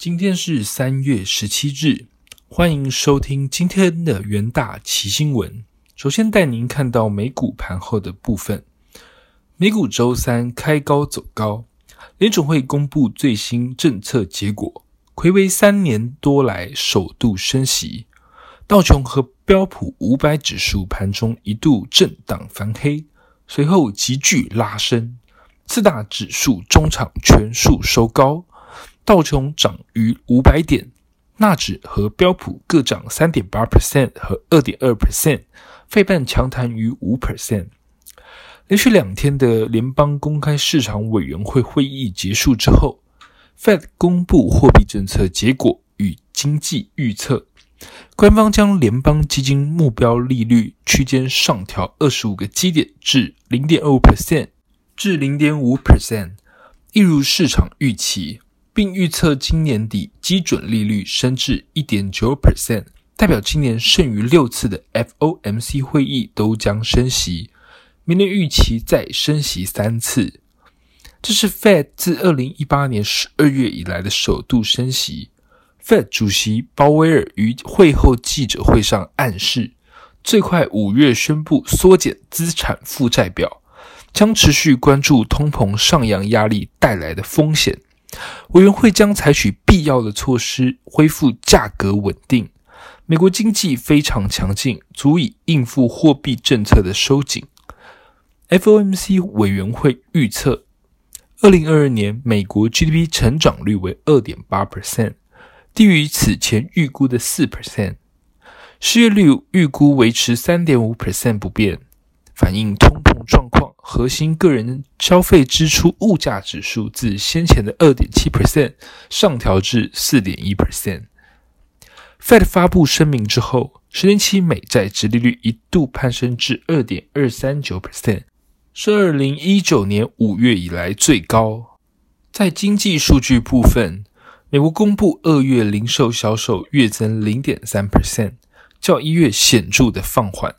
今天是三月十七日，欢迎收听今天的元大奇新闻。首先带您看到美股盘后的部分。美股周三开高走高，联总会公布最新政策结果，魁违三年多来首度升息。道琼和标普五百指数盘中一度震荡翻黑，随后急剧拉升，四大指数中场全数收高。道琼涨逾五百点，纳指和标普各涨三点八 percent 和二点二 percent，费半强弹逾五 percent。连续两天的联邦公开市场委员会会议结束之后，Fed 公布货币政策结果与经济预测，官方将联邦基金目标利率区间上调二十五个基点至零点二五 percent 至零点五 percent，一如市场预期。并预测今年底基准利率升至一点九 percent，代表今年剩余六次的 FOMC 会议都将升息，明年预期再升息三次。这是 Fed 自二零一八年十二月以来的首度升息。Fed 主席鲍威尔于会后记者会上暗示，最快五月宣布缩减资产负债表，将持续关注通膨上扬压力带来的风险。委员会将采取必要的措施恢复价格稳定。美国经济非常强劲，足以应付货币政策的收紧。FOMC 委员会预测，二零二二年美国 GDP 成长率为二点八 percent，低于此前预估的四 percent。失业率预估维持三点五 percent 不变，反映通膨状况。核心个人消费支出物价指数自先前的二点七 percent 上调至四点一 percent。Fed 发布声明之后，十年期美债直利率一度攀升至二点二三九 percent，是二零一九年五月以来最高。在经济数据部分，美国公布二月零售销售月增零点三 percent，较一月显著的放缓。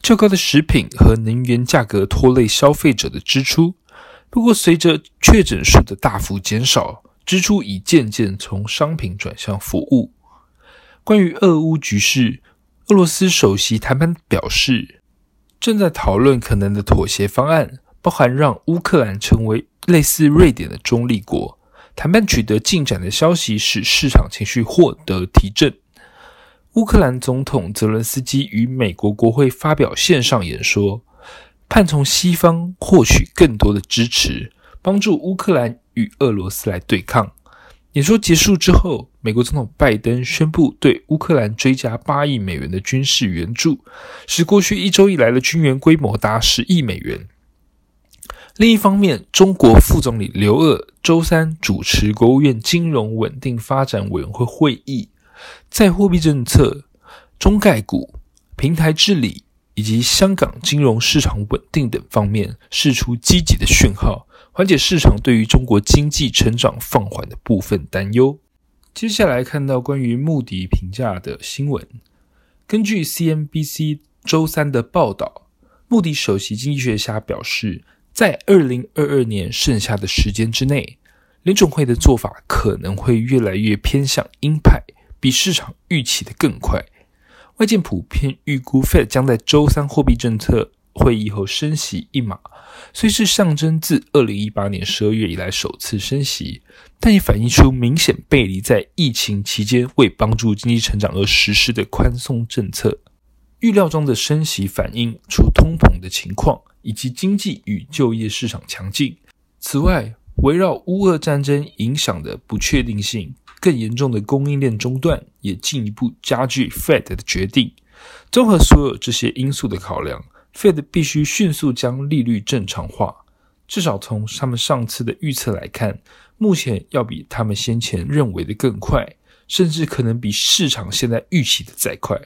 较高的食品和能源价格拖累消费者的支出，不过随着确诊数的大幅减少，支出已渐渐从商品转向服务。关于俄乌局势，俄罗斯首席谈判表示，正在讨论可能的妥协方案，包含让乌克兰成为类似瑞典的中立国。谈判取得进展的消息使市场情绪获得提振。乌克兰总统泽伦斯基与美国国会发表线上演说，盼从西方获取更多的支持，帮助乌克兰与俄罗斯来对抗。演说结束之后，美国总统拜登宣布对乌克兰追加八亿美元的军事援助，使过去一周以来的军援规模达十亿美元。另一方面，中国副总理刘鄂周三主持国务院金融稳定发展委员会会议。在货币政策、中概股、平台治理以及香港金融市场稳定等方面，释出积极的讯号，缓解市场对于中国经济成长放缓的部分担忧。接下来看到关于穆迪评价的新闻。根据 CNBC 周三的报道，穆迪首席经济学家表示，在二零二二年剩下的时间之内，联总会的做法可能会越来越偏向鹰派。比市场预期的更快，外界普遍预估 Fed 将在周三货币政策会议后升息一码，虽是象征自二零一八年十二月以来首次升息，但也反映出明显背离在疫情期间为帮助经济成长而实施的宽松政策。预料中的升息反映出通膨的情况以及经济与就业市场强劲。此外，围绕乌俄战争影响的不确定性。更严重的供应链中断也进一步加剧 Fed 的决定。综合所有这些因素的考量，Fed 必须迅速将利率正常化。至少从他们上次的预测来看，目前要比他们先前认为的更快，甚至可能比市场现在预期的再快。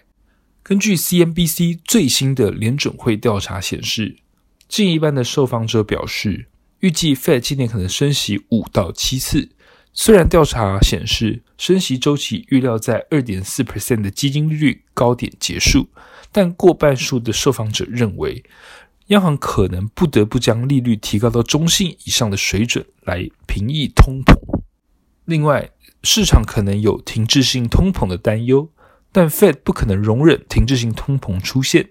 根据 CNBC 最新的联准会调查显示，近一半的受访者表示，预计 Fed 今年可能升息五到七次。虽然调查显示升息周期预料在二点四 percent 的基金利率高点结束，但过半数的受访者认为，央行可能不得不将利率提高到中性以上的水准来平抑通膨。另外，市场可能有停滞性通膨的担忧，但 Fed 不可能容忍停滞性通膨出现，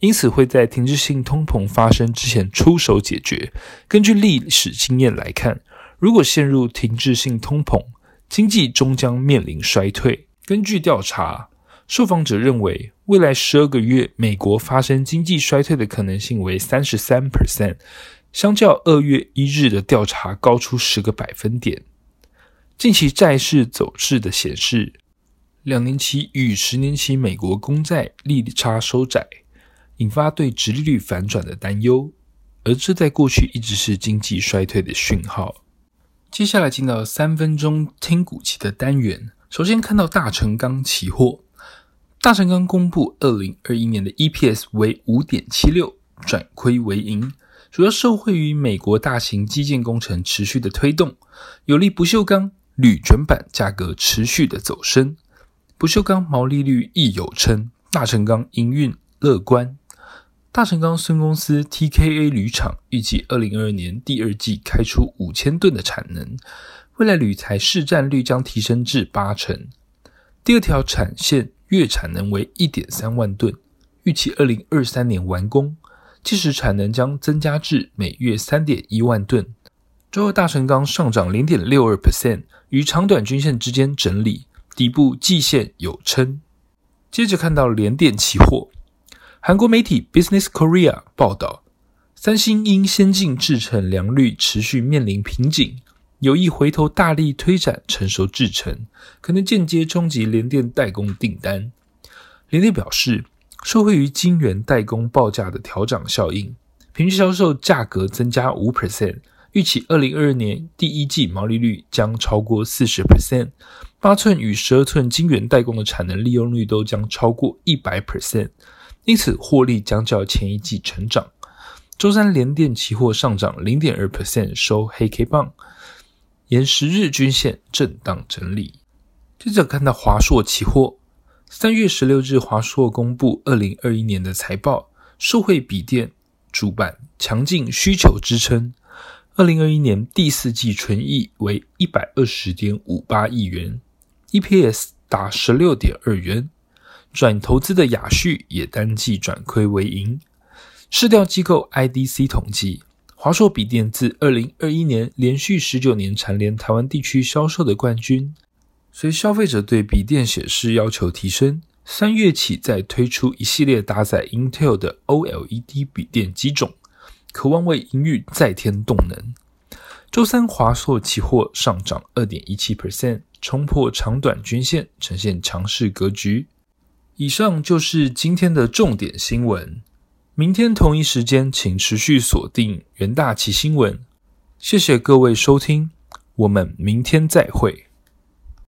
因此会在停滞性通膨发生之前出手解决。根据历史经验来看，如果陷入停滞性通膨，经济终将面临衰退。根据调查，受访者认为未来十二个月美国发生经济衰退的可能性为三十三 percent，相较二月一日的调查高出十个百分点。近期债市走势的显示，两年期与十年期美国公债利差收窄，引发对直利率反转的担忧，而这在过去一直是经济衰退的讯号。接下来进到三分钟听股期的单元，首先看到大成钢期货，大成钢公布二零二一年的 EPS 为五点七六，转亏为盈。主要受惠于美国大型基建工程持续的推动，有利不锈钢。铝卷板价格持续的走升，不锈钢毛利率亦有称，大成钢营运乐观。大成钢孙公司 TKA 铝厂预计二零二二年第二季开出五千吨的产能，未来铝材市占率将提升至八成。第二条产线月产能为一点三万吨，预期二零二三年完工，届时产能将增加至每月三点一万吨。周二大成钢上涨零点六二 percent，与长短均线之间整理，底部季线有撑。接着看到联电期货，韩国媒体 Business Korea 报道，三星因先进制程良率持续面临瓶颈，有意回头大力推展成熟制程，可能间接冲击联电代工订单。联电表示，受惠于晶圆代工报价的调涨效应，平均销售价格增加五 percent。预期二零二二年第一季毛利率将超过四十 percent，八寸与十二寸晶圆代工的产能利用率都将超过一百 percent，因此获利将较前一季成长。周三联电期货上涨零点二 percent，收黑 K 棒，沿十日均线震荡整理。接着看到华硕期货，三月十六日华硕公布二零二一年的财报，受惠笔电主板强劲需求支撑。二零二一年第四季纯益为一百二十点五八亿元，EPS 达十六点二元。转投资的雅旭也单季转亏为盈。市调机构 IDC 统计，华硕笔电自二零二一年连续十九年蝉联台湾地区销售的冠军。随消费者对笔电显示要求提升，三月起再推出一系列搭载 Intel 的 OLED 笔电机种。渴望为营运再添动能。周三华硕期货上涨二点一七 percent，冲破长短均线，呈现强势格局。以上就是今天的重点新闻。明天同一时间，请持续锁定元大旗新闻。谢谢各位收听，我们明天再会。